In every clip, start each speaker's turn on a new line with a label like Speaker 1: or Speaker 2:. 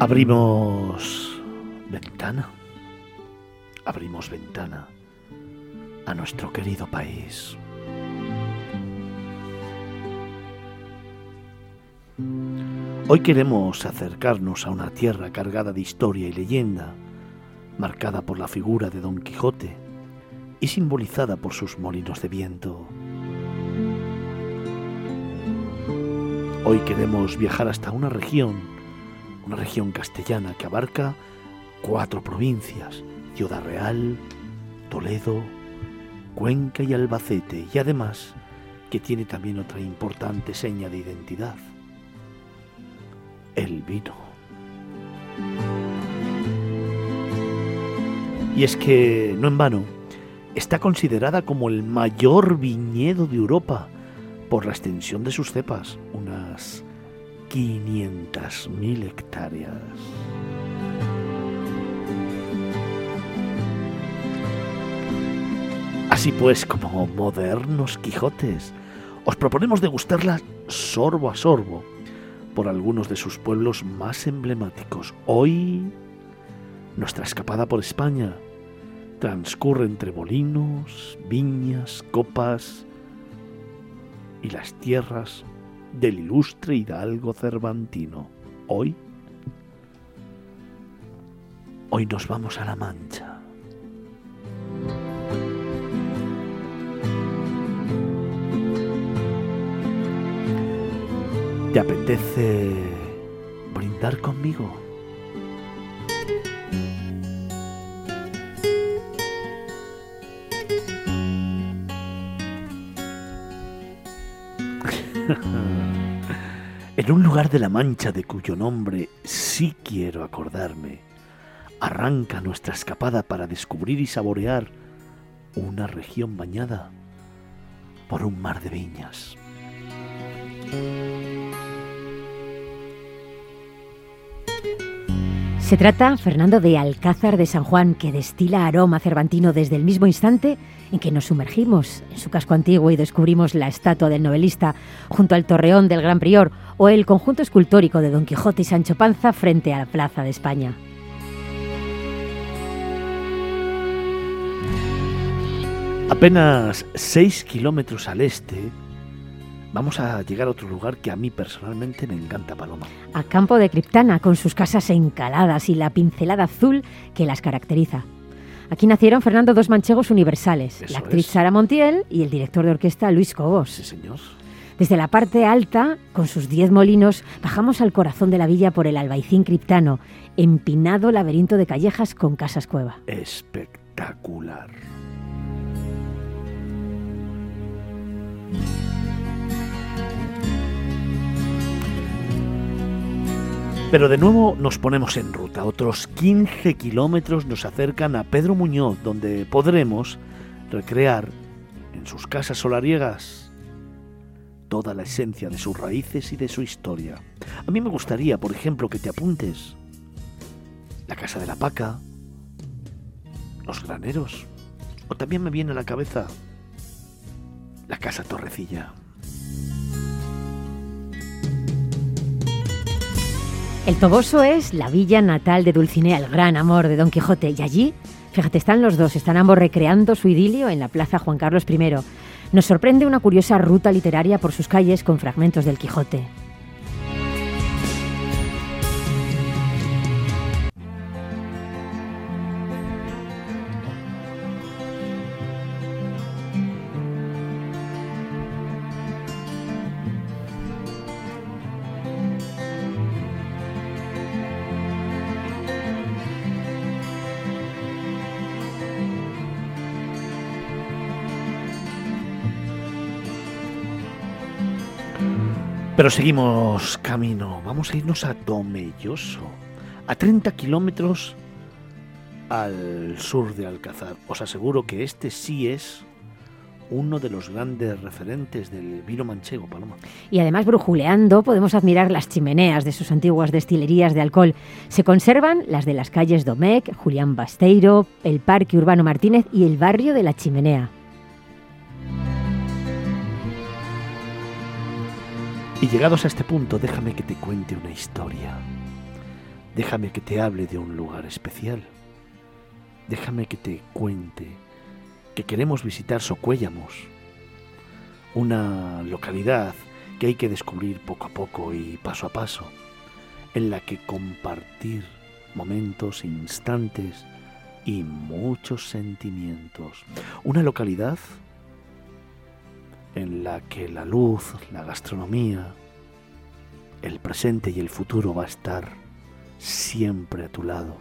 Speaker 1: Abrimos ventana, abrimos ventana a nuestro querido país. Hoy queremos acercarnos a una tierra cargada de historia y leyenda, marcada por la figura de Don Quijote y simbolizada por sus molinos de viento. Hoy queremos viajar hasta una región una región castellana que abarca cuatro provincias, Ciudad Real, Toledo, Cuenca y Albacete, y además que tiene también otra importante seña de identidad, el vino. Y es que, no en vano, está considerada como el mayor viñedo de Europa por la extensión de sus cepas, unas 500.000 hectáreas. Así pues, como modernos Quijotes, os proponemos degustarla sorbo a sorbo por algunos de sus pueblos más emblemáticos. Hoy, nuestra escapada por España transcurre entre molinos, viñas, copas y las tierras del ilustre hidalgo cervantino. Hoy, hoy nos vamos a la Mancha. ¿Te apetece brindar conmigo? en un lugar de la Mancha de cuyo nombre sí quiero acordarme, arranca nuestra escapada para descubrir y saborear una región bañada por un mar de viñas.
Speaker 2: Se trata, Fernando, de Alcázar de San Juan, que destila aroma cervantino desde el mismo instante en que nos sumergimos en su casco antiguo y descubrimos la estatua del novelista junto al torreón del Gran Prior o el conjunto escultórico de Don Quijote y Sancho Panza frente a la Plaza de España.
Speaker 1: Apenas 6 kilómetros al este Vamos a llegar a otro lugar que a mí personalmente me encanta, Paloma.
Speaker 2: A Campo de Criptana, con sus casas encaladas y la pincelada azul que las caracteriza. Aquí nacieron Fernando dos manchegos universales, la actriz Sara Montiel y el director de orquesta Luis Cobos.
Speaker 1: Sí, señor.
Speaker 2: Desde la parte alta, con sus diez molinos, bajamos al corazón de la villa por el Albaicín Criptano, empinado laberinto de callejas con casas cueva.
Speaker 1: Espectacular. Pero de nuevo nos ponemos en ruta. Otros 15 kilómetros nos acercan a Pedro Muñoz, donde podremos recrear en sus casas solariegas toda la esencia de sus raíces y de su historia. A mí me gustaría, por ejemplo, que te apuntes la casa de la paca, los graneros, o también me viene a la cabeza la casa Torrecilla.
Speaker 2: El Toboso es la villa natal de Dulcinea, el gran amor de Don Quijote, y allí, fíjate, están los dos, están ambos recreando su idilio en la Plaza Juan Carlos I. Nos sorprende una curiosa ruta literaria por sus calles con fragmentos del Quijote.
Speaker 1: Pero seguimos camino. Vamos a irnos a Tomelloso, a 30 kilómetros al sur de Alcázar. Os aseguro que este sí es uno de los grandes referentes del vino manchego, Paloma.
Speaker 2: Y además, brujuleando, podemos admirar las chimeneas de sus antiguas destilerías de alcohol. Se conservan las de las calles Domecq, Julián Basteiro, el Parque Urbano Martínez y el barrio de la Chimenea.
Speaker 1: Y llegados a este punto, déjame que te cuente una historia. déjame que te hable de un lugar especial. Déjame que te cuente que queremos visitar Socuéllamos, una localidad que hay que descubrir poco a poco y paso a paso, en la que compartir momentos, instantes y muchos sentimientos. Una localidad en la que la luz, la gastronomía, el presente y el futuro va a estar siempre a tu lado.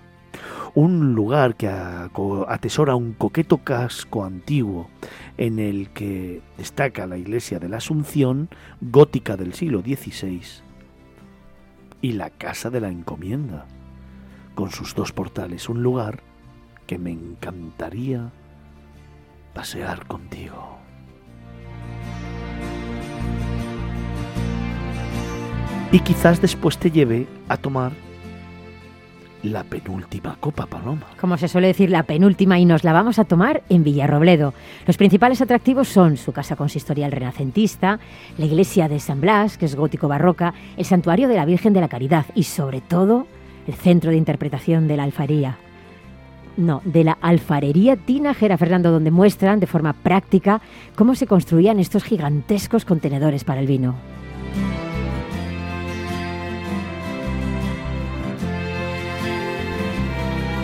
Speaker 1: Un lugar que atesora un coqueto casco antiguo en el que destaca la iglesia de la Asunción, gótica del siglo XVI, y la Casa de la Encomienda, con sus dos portales, un lugar que me encantaría pasear contigo. Y quizás después te lleve a tomar la penúltima copa, Paloma.
Speaker 2: Como se suele decir, la penúltima y nos la vamos a tomar en Villarrobledo. Los principales atractivos son su casa consistorial renacentista, la iglesia de San Blas, que es gótico barroca, el santuario de la Virgen de la Caridad y sobre todo el centro de interpretación de la alfarería. No, de la alfarería tinajera, Fernando, donde muestran de forma práctica cómo se construían estos gigantescos contenedores para el vino.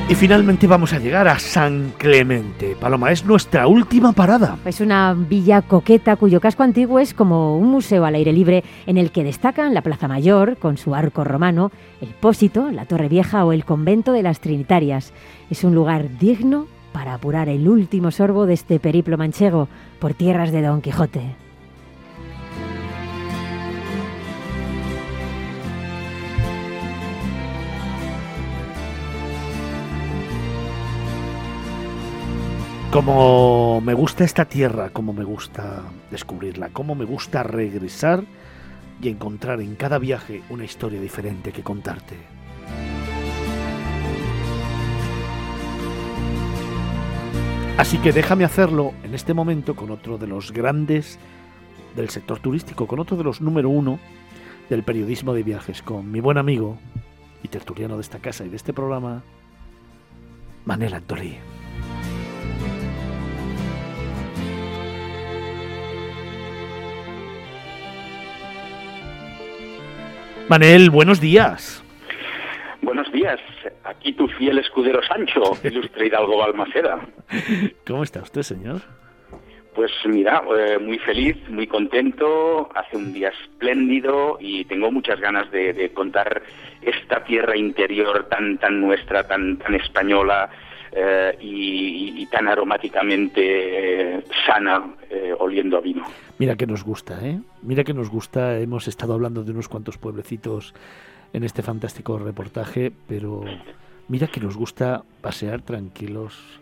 Speaker 1: Y finalmente vamos a llegar a San Clemente. Paloma, es nuestra última parada.
Speaker 2: Es una villa coqueta cuyo casco antiguo es como un museo al aire libre en el que destacan la Plaza Mayor con su arco romano, el Pósito, la Torre Vieja o el convento de las Trinitarias. Es un lugar digno para apurar el último sorbo de este periplo manchego por tierras de Don Quijote.
Speaker 1: Como me gusta esta tierra, como me gusta descubrirla, como me gusta regresar y encontrar en cada viaje una historia diferente que contarte. Así que déjame hacerlo en este momento con otro de los grandes del sector turístico, con otro de los número uno del periodismo de viajes, con mi buen amigo y tertuliano de esta casa y de este programa, Manel Antolí. Manel, buenos días.
Speaker 3: Buenos días, aquí tu fiel escudero Sancho, ilustre Hidalgo Balmaceda.
Speaker 1: ¿Cómo está usted, señor?
Speaker 3: Pues mira, eh, muy feliz, muy contento, hace un día espléndido y tengo muchas ganas de, contar esta tierra interior tan tan nuestra, tan tan española eh, y, tan aromáticamente eh, sana, oliendo a vino.
Speaker 1: Mira que nos gusta, ¿eh? Mira que nos gusta. Hemos estado hablando de unos cuantos pueblecitos en este fantástico reportaje, pero mira que nos gusta pasear tranquilos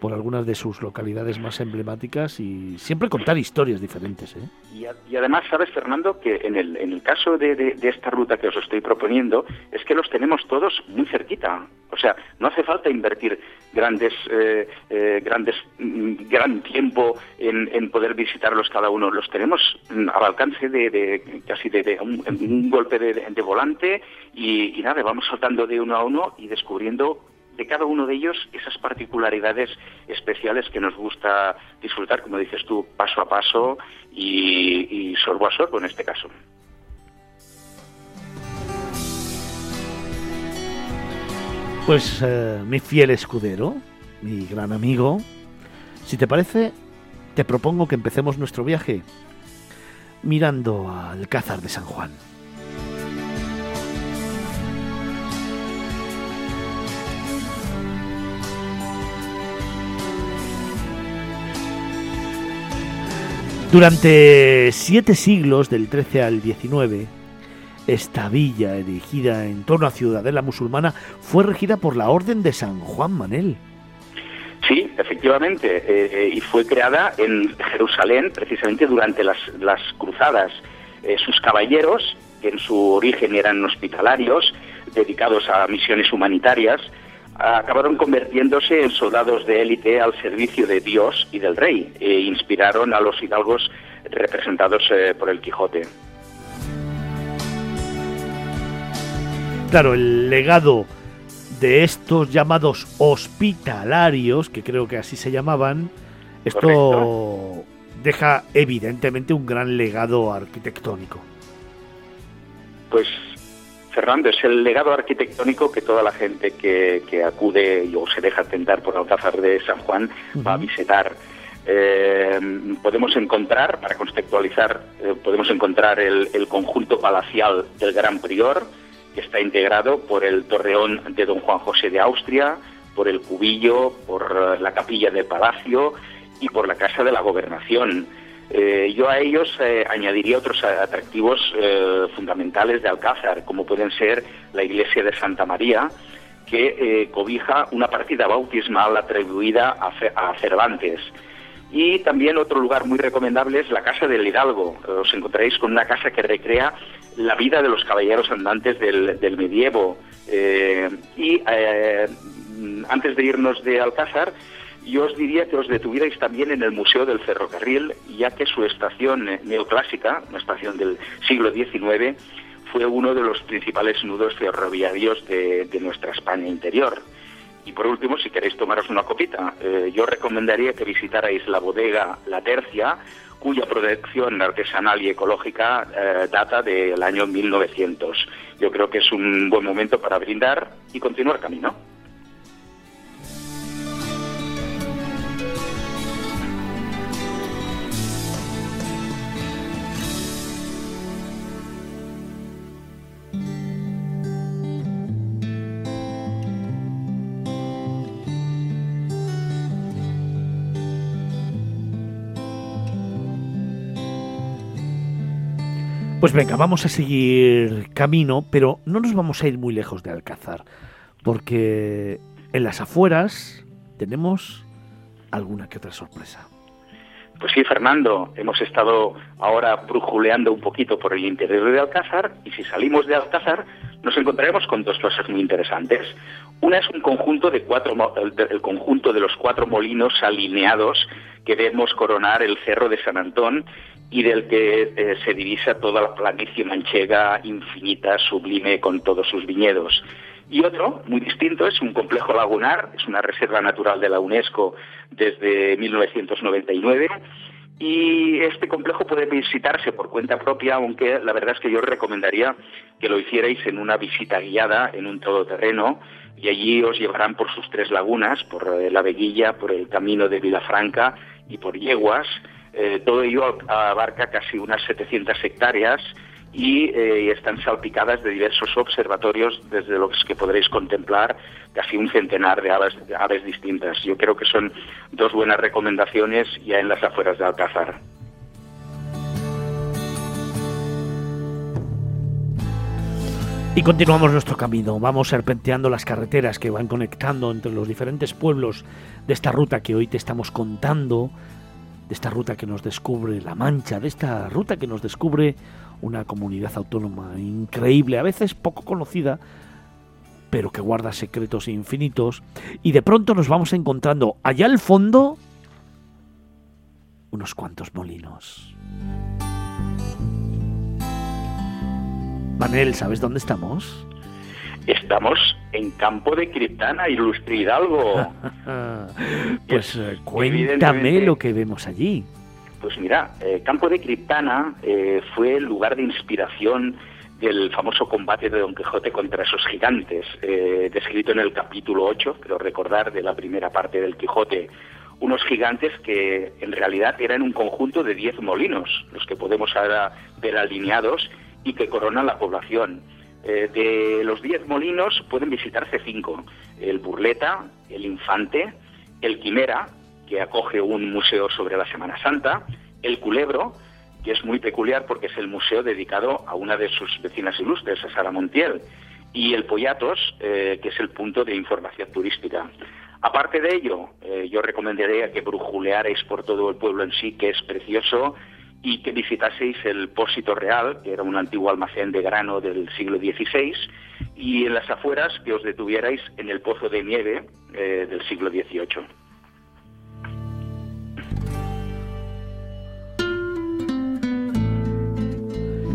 Speaker 1: por algunas de sus localidades más emblemáticas y siempre contar historias diferentes. ¿eh?
Speaker 3: Y, además, sabes, Fernando, que en el, en el caso de, esta ruta que os estoy proponiendo, es que los tenemos todos muy cerquita. O sea, no hace falta invertir grandes, eh, eh, grandes, mm, gran tiempo en, poder visitarlos cada uno. Los tenemos al alcance de, casi de, un, golpe de, volante y, y nada, vamos saltando de uno a uno y descubriendo de cada uno de ellos esas particularidades especiales que nos gusta disfrutar, como dices tú, paso a paso y, sorbo a sorbo en este caso.
Speaker 1: Pues eh, mi fiel escudero, mi gran amigo, si te parece, te propongo que empecemos nuestro viaje mirando al Cázar de San Juan. Durante siete siglos, del 13 al 19, esta villa, erigida en torno a Ciudadela Musulmana, fue regida por la Orden de San Juan Manel.
Speaker 3: Sí, efectivamente, eh, eh, y fue creada en Jerusalén precisamente durante las, cruzadas. Eh, sus caballeros, que en su origen eran hospitalarios, dedicados a misiones humanitarias, acabaron convirtiéndose en soldados de élite al servicio de Dios y del rey e inspiraron a los hidalgos representados eh, por el Quijote.
Speaker 1: claro, el legado de estos llamados hospitalarios, que creo que así se llamaban, esto deja evidentemente un gran legado arquitectónico.
Speaker 3: Pues Fernando, es el legado arquitectónico que toda la gente que, acude o se deja tentar por Alcázar de San Juan va a visitar. Eh, podemos encontrar, para contextualizar, eh, podemos encontrar el, el, conjunto palacial del Gran Prior, que está integrado por el torreón de Don Juan José de Austria, por el cubillo, por la capilla del palacio y por la casa de la gobernación. Eh, yo a ellos eh, añadiría otros atractivos eh, fundamentales de Alcázar, como pueden ser la iglesia de Santa María, que cobija una partida bautismal atribuida a, Cervantes. Y también otro lugar muy recomendable es la Casa del Hidalgo. Os encontraréis con una casa que recrea la vida de los caballeros andantes del, del medievo. y antes de irnos de Alcázar, yo os diría que os detuvierais también en el Museo del Ferrocarril, ya que su estación neoclásica, una estación del siglo XIX, fue uno de los principales nudos ferroviarios de, nuestra España interior. Y por último, si queréis tomaros una copita, eh, yo recomendaría que visitarais la bodega La Tercia, cuya producción artesanal y ecológica eh, data del año 1900. Yo creo que es un buen momento para brindar y continuar camino.
Speaker 1: Pues venga, vamos a seguir camino, pero no nos vamos a ir muy lejos de Alcázar, porque en las afueras tenemos alguna que otra sorpresa.
Speaker 3: Pues sí, Fernando, hemos estado ahora brujuleando un poquito por el interior de Alcázar y si salimos de Alcázar nos encontraremos con dos cosas muy interesantes. Una es un conjunto de cuatro, el conjunto de los cuatro molinos alineados que vemos coronar el cerro de San Antón y del que eh, se divisa toda la planicie manchega infinita, sublime, con todos sus viñedos. Y otro, muy distinto, es un complejo lagunar, es una reserva natural de la UNESCO desde 1999. Y este complejo puede visitarse por cuenta propia, aunque la verdad es que yo recomendaría que lo hicierais en una visita guiada, en un todoterreno, y allí os llevarán por sus tres lagunas, por eh, la Veguilla, por el camino de Vilafranca y por Yeguas, eh, todo ello abarca casi unas 700 hectáreas y eh, están salpicadas de diversos observatorios desde los que podréis contemplar casi un centenar de aves, aves distintas. Yo creo que son dos buenas recomendaciones ya en las afueras de Alcázar.
Speaker 1: Y continuamos nuestro camino, vamos serpenteando las carreteras que van conectando entre los diferentes pueblos de esta ruta que hoy te estamos contando de esta ruta que nos descubre La Mancha, de esta ruta que nos descubre una comunidad autónoma increíble, a veces poco conocida, pero que guarda secretos infinitos, y de pronto nos vamos encontrando allá al fondo unos cuantos molinos. Manel, ¿sabes dónde estamos?
Speaker 3: Estamos en Campo de Criptana, Ilustre Hidalgo.
Speaker 1: pues eh, cuéntame lo que vemos allí.
Speaker 3: Pues mira, eh, Campo de Criptana eh, fue el lugar de inspiración del famoso combate de Don Quijote contra esos gigantes, descrito en el capítulo 8, creo recordar, de la primera parte del Quijote. Unos gigantes que en realidad eran un conjunto de 10 molinos, los que podemos ahora ver alineados y que coronan la población. Eh, de los diez molinos pueden visitarse cinco. El Burleta, el Infante, el Quimera, que acoge un museo sobre la Semana Santa, el Culebro, que es muy peculiar porque es el museo dedicado a una de sus vecinas ilustres, a Sara Montiel, y el Pollatos, eh, que es el punto de información turística. Aparte de ello, eh, yo recomendaría que brujulearais por todo el pueblo en sí, que es precioso, y que visitaseis el Pósito Real, que era un antiguo almacén de grano del siglo XVI, y en las afueras que os detuvierais en el Pozo de Nieve eh, del siglo XVIII.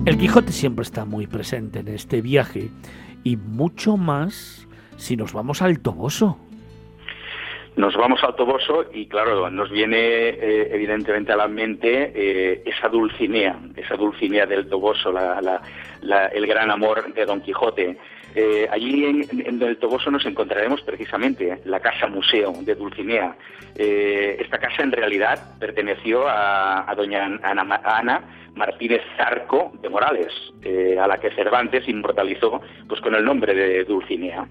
Speaker 1: El Quijote siempre está muy presente en este viaje y mucho más si nos vamos al Toboso.
Speaker 3: Nos vamos al Toboso y claro, nos viene eh, evidentemente a la mente eh, esa Dulcinea, esa Dulcinea del Toboso, el gran amor de Don Quijote. Eh, allí en, el Toboso nos encontraremos precisamente la Casa Museo de Dulcinea. esta casa en realidad perteneció a, doña Ana, Martínez Zarco de Morales, a la que Cervantes inmortalizó pues, con el nombre de Dulcinea.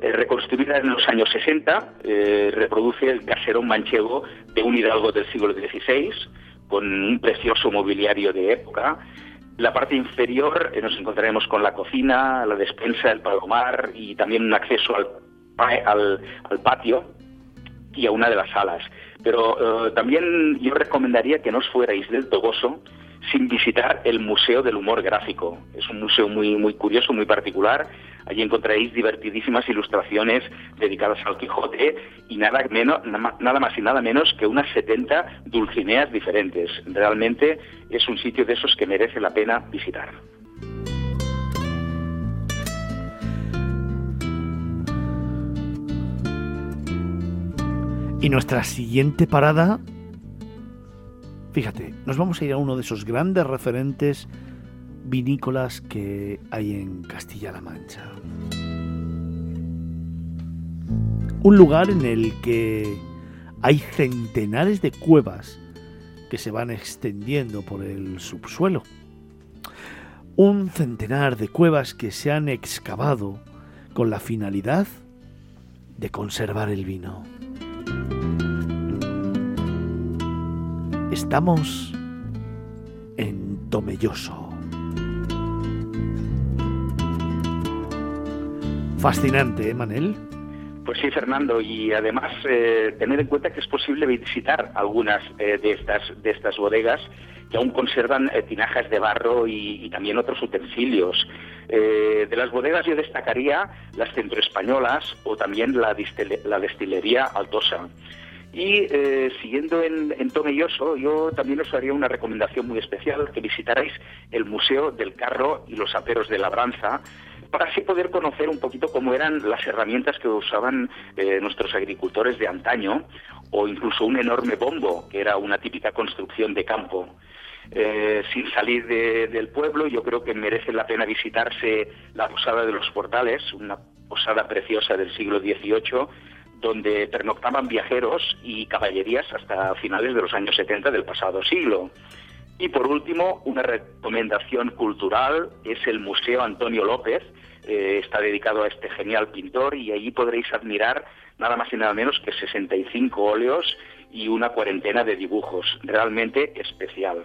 Speaker 3: Eh, reconstruida en los años 60, eh, reproduce el caserón manchego de un hidalgo del siglo XVI, con un precioso mobiliario de época. La parte inferior eh, nos encontraremos con la cocina, la despensa, el palomar y también un acceso al, patio y a una de las salas. Pero también yo recomendaría que no os fuerais del Toboso sin visitar el Museo del Humor Gráfico. Es un museo muy, muy curioso, muy particular. Allí encontraréis divertidísimas ilustraciones dedicadas al Quijote y nada, menos, nada más y nada menos que unas 70 dulcineas diferentes. Realmente es un sitio de esos que merece la pena visitar.
Speaker 1: Y nuestra siguiente parada Fíjate, nos vamos a ir a uno de esos grandes referentes vinícolas que hay en Castilla-La Mancha. Un lugar en el que hay centenares de cuevas que se van extendiendo por el subsuelo. Un centenar de cuevas que se han excavado con la finalidad de conservar el vino. Estamos en Tomelloso. Fascinante, ¿eh, Manel?
Speaker 3: Pues sí, Fernando, y además eh, tener en cuenta que es posible visitar algunas eh, de, estas, de estas bodegas que aún conservan eh, tinajas de barro y, también otros utensilios. de las bodegas yo destacaría las centroespañolas o también la, la destilería Altosa. Y eh, siguiendo en, en Tomelloso, yo también os haría una recomendación muy especial, que visitarais el Museo del Carro y los Aperos de Labranza, para así poder conocer un poquito cómo eran las herramientas que usaban eh, nuestros agricultores de antaño, o incluso un enorme bombo, que era una típica construcción de campo. Eh, sin salir del pueblo, yo creo que merece la pena visitarse la Posada de los Portales, una posada preciosa del siglo XVIII, donde pernoctaban viajeros y caballerías hasta finales de los años 70 del pasado siglo. Y por último, una recomendación cultural es el Museo Antonio López, eh, está dedicado a este genial pintor y allí podréis admirar nada más y nada menos que 65 óleos y una cuarentena de dibujos, realmente especial.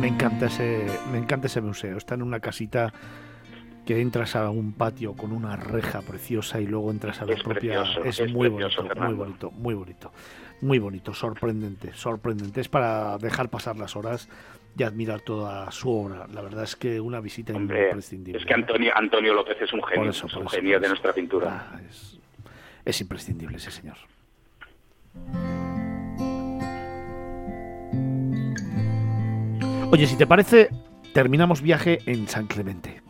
Speaker 1: Me encanta ese, me encanta ese museo, está en una casita que entras a un patio con una reja preciosa y luego entras a la propia es, muy bonito muy bonito muy bonito muy bonito sorprendente sorprendente. Es para dejar pasar las horas y admirar toda su obra. La verdad es que una visita imprescindible.
Speaker 3: es que Antonio Antonio López es un genio es un genio de nuestra pintura.
Speaker 1: Ah, es imprescindible ese señor. Oye, si te parece, terminamos viaje en San Clemente.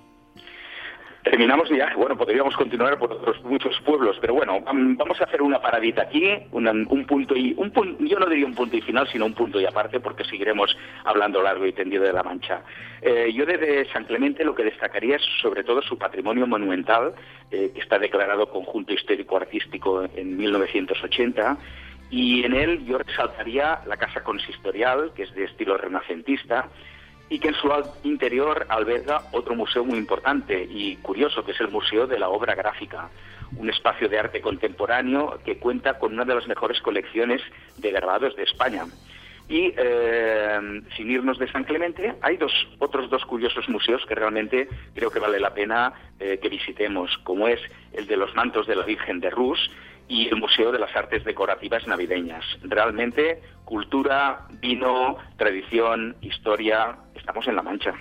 Speaker 3: Terminamos ya, bueno, podríamos continuar por otros muchos pueblos, pero bueno, vamos a hacer una paradita aquí, un punto y un yo no diría un punto y final, sino un punto y aparte, porque seguiremos hablando largo y tendido de la Mancha. Eh, yo desde San Clemente lo que destacaría es sobre todo su patrimonio monumental, eh, que está declarado conjunto histórico artístico en 1980 y en él yo resaltaría la casa consistorial, que es de estilo renacentista, y que en su interior alberga otro museo muy importante y curioso, que es el Museo de la Obra Gráfica, un espacio de arte contemporáneo que cuenta con una de las mejores colecciones de grabados de España. Y eh, sin irnos de San Clemente, hay dos, otros dos curiosos museos que realmente creo que vale la pena eh, que visitemos, como es el de los mantos de la Virgen de Rus y el Museo de las Artes Decorativas Navideñas. Realmente, cultura, vino, tradición, historia, estamos en la mancha.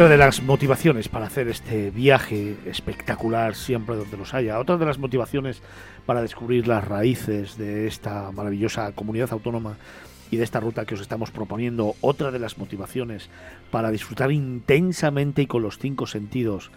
Speaker 1: Otra de las motivaciones para hacer este viaje espectacular siempre donde los haya, otra de las motivaciones para descubrir las raíces de esta maravillosa comunidad autónoma y de esta ruta que os estamos proponiendo, otra de las motivaciones para disfrutar intensamente y con los cinco sentidos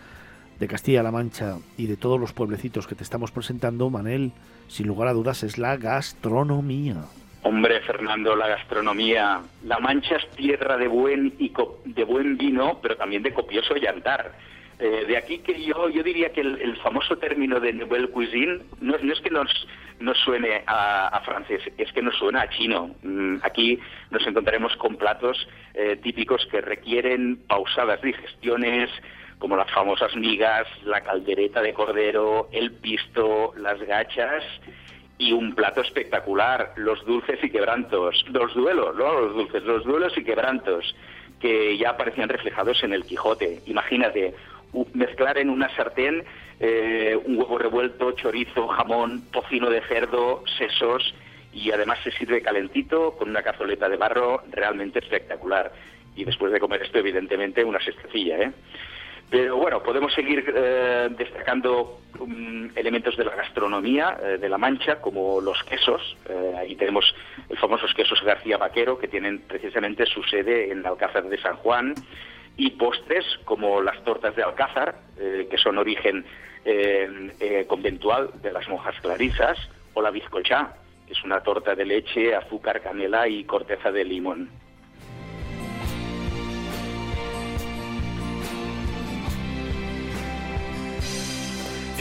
Speaker 1: de Castilla-La Mancha y de todos los pueblecitos que te estamos presentando, Manel, sin lugar a dudas es la gastronomía.
Speaker 3: Hombre, Fernando, la gastronomía. La Mancha es tierra de buen y de buen vino, pero también de copioso llantar. Eh, de aquí que yo, yo diría que el, famoso término de Nouvelle Cuisine no, es que nos, nos suene a, francés, es que nos suena a chino. Mm, aquí nos encontraremos con platos eh, típicos que requieren pausadas digestiones, como las famosas migas, la caldereta de cordero, el pisto, las gachas y un plato espectacular, los dulces y quebrantos, los duelos, no los dulces, los duelos y quebrantos que ya aparecían reflejados en el Quijote. Imagínate, mezclar en una sartén eh, un huevo revuelto, chorizo, jamón, tocino de cerdo, sesos y además se sirve calentito con una cazoleta de barro realmente espectacular. Y después de comer esto, evidentemente, una sestecilla, ¿eh? Pero bueno, podemos seguir eh, destacando um, elementos de la gastronomía eh, de La Mancha, como los quesos. Eh, ahí tenemos los famosos quesos García Vaquero, que tienen precisamente su sede en Alcázar de San Juan, y postres como las tortas de Alcázar, que son origen conventual de las monjas clarisas, o la bizcochá, que es una torta de leche, azúcar, canela y corteza de limón.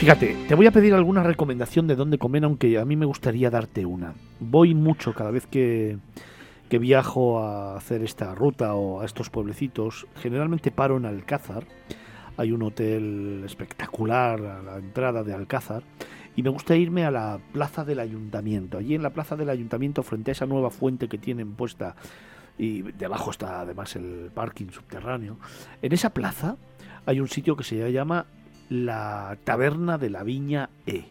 Speaker 1: Fíjate, te voy a pedir alguna recomendación de dónde comer, aunque a mí me gustaría darte una. Voy mucho cada vez que, que viajo a hacer esta ruta o a estos pueblecitos. Generalmente paro en Alcázar. Hay un hotel espectacular a la entrada de Alcázar. Y me gusta irme a la plaza del ayuntamiento. Allí en la plaza del ayuntamiento, frente a esa nueva fuente que tienen puesta, y debajo está además el parking subterráneo, en esa plaza hay un sitio que se llama la taberna de la Viña E.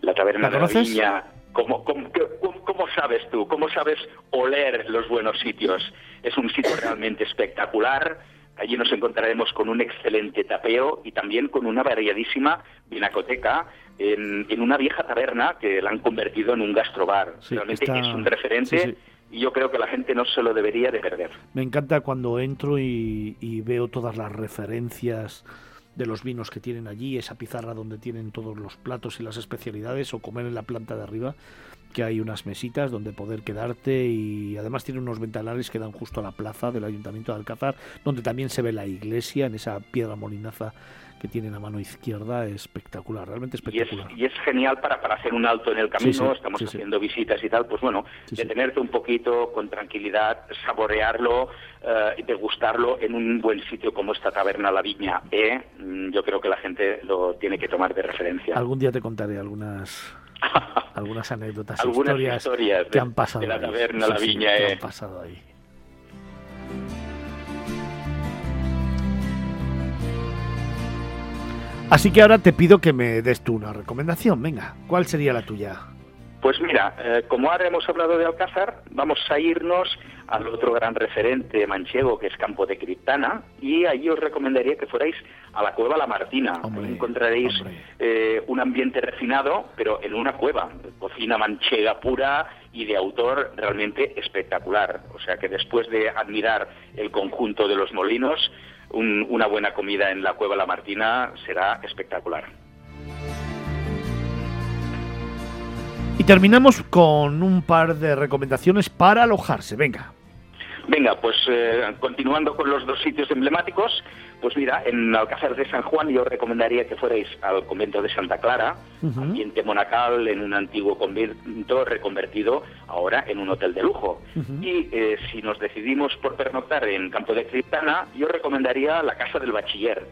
Speaker 3: La taberna de la Viña. ¿Cómo, cómo, sabes tú? ¿Cómo sabes oler los buenos sitios? Es un sitio realmente espectacular. Allí nos encontraremos con un excelente tapeo y también con una variadísima vinacoteca en, una vieja taberna que la han convertido en un gastrobar. realmente es un referente. y yo creo que la gente no se lo debería de perder.
Speaker 1: Me encanta cuando entro y veo todas las referencias de los vinos que tienen allí, esa pizarra donde tienen todos los platos y las especialidades, o comer en la planta de arriba, que hay unas mesitas donde poder quedarte y además tiene unos ventanales que dan justo a la plaza del Ayuntamiento de Alcázar, donde también se ve la iglesia en esa piedra molinaza que tiene en la mano izquierda espectacular, realmente espectacular.
Speaker 3: Y es, genial para, para hacer un alto en el camino, estamos haciendo visitas y tal, pues bueno, detenerte un poquito con tranquilidad, saborearlo eh, y degustarlo en un buen sitio como esta taberna La Viña E, mm, yo creo que la gente lo tiene que tomar de referencia.
Speaker 1: Algún día te contaré algunas algunas anécdotas, algunas historias, que han pasado
Speaker 3: de la taberna La Viña E.
Speaker 1: han pasado ahí. Así que ahora te pido que me des tú una recomendación. Venga, ¿cuál sería la tuya?
Speaker 3: Pues mira, eh, como ahora hemos hablado de Alcázar, vamos a irnos al otro gran referente manchego que es Campo de Criptana y allí os recomendaría que fuerais a la cueva La Martina. encontraréis eh, un ambiente refinado, pero en una cueva, cocina manchega pura y de autor realmente espectacular. O sea que después de admirar el conjunto de los molinos, una buena comida en la Cueva La Martina será espectacular.
Speaker 1: Y terminamos con un par de recomendaciones para alojarse. Venga.
Speaker 3: Venga, pues eh, continuando con los dos sitios emblemáticos, pues mira, en Alcázar de San Juan yo recomendaría que fuerais al convento de Santa Clara, ambiente monacal, en un antiguo convento reconvertido ahora en un hotel de lujo. Y eh, si nos decidimos por pernoctar en Campo de Criptana, yo recomendaría la Casa del Bachiller.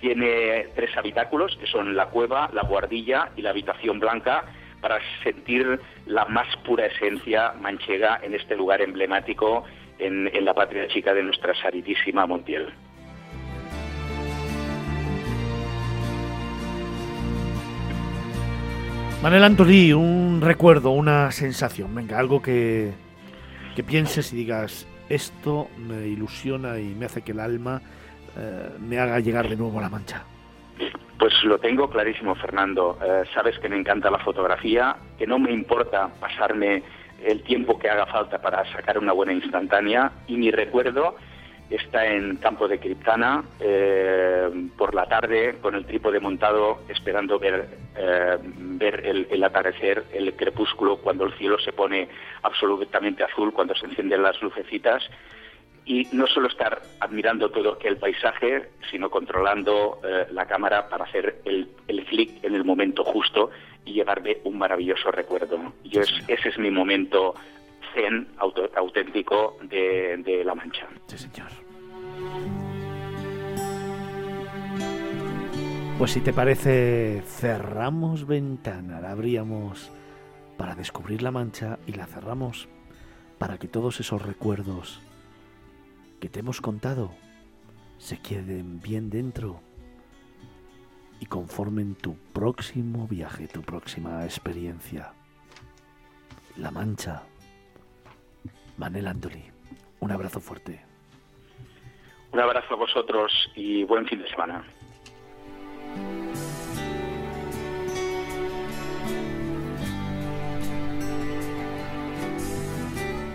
Speaker 3: Tiene tres habitáculos, que son la cueva, la guardilla y la habitación blanca, para sentir la más pura esencia manchega en este lugar emblemático en, la patria chica de nuestra saridísima Montiel.
Speaker 1: Manel Antolí, un recuerdo, una sensación, venga, algo que, que pienses y digas, esto me ilusiona y me hace que el alma eh, me haga llegar de nuevo la mancha.
Speaker 3: Pues lo tengo clarísimo, Fernando. Eh, sabes que me encanta la fotografía, que no me importa pasarme el tiempo que haga falta para sacar una buena instantánea. Y mi recuerdo está en Campo de Criptana eh, por la tarde con el trípode montado esperando ver, eh, ver el, el, atardecer, el crepúsculo, cuando el cielo se pone absolutamente azul, cuando se encienden las lucecitas y no solo estar admirando todo el paisaje, sino controlando eh, la cámara para hacer el, el clic en el momento justo y llevarme un maravilloso recuerdo. Yo es, ese es mi momento zen auto, auténtico de, de La Mancha.
Speaker 1: Sí, señor. Pues si te parece, cerramos ventana, la abríamos para descubrir la mancha y la cerramos para que todos esos recuerdos que te hemos contado se queden bien dentro y conformen tu próximo viaje, tu próxima experiencia. La Mancha. Manel Andoli, un abrazo fuerte.
Speaker 3: Un abrazo a vosotros y buen fin de semana.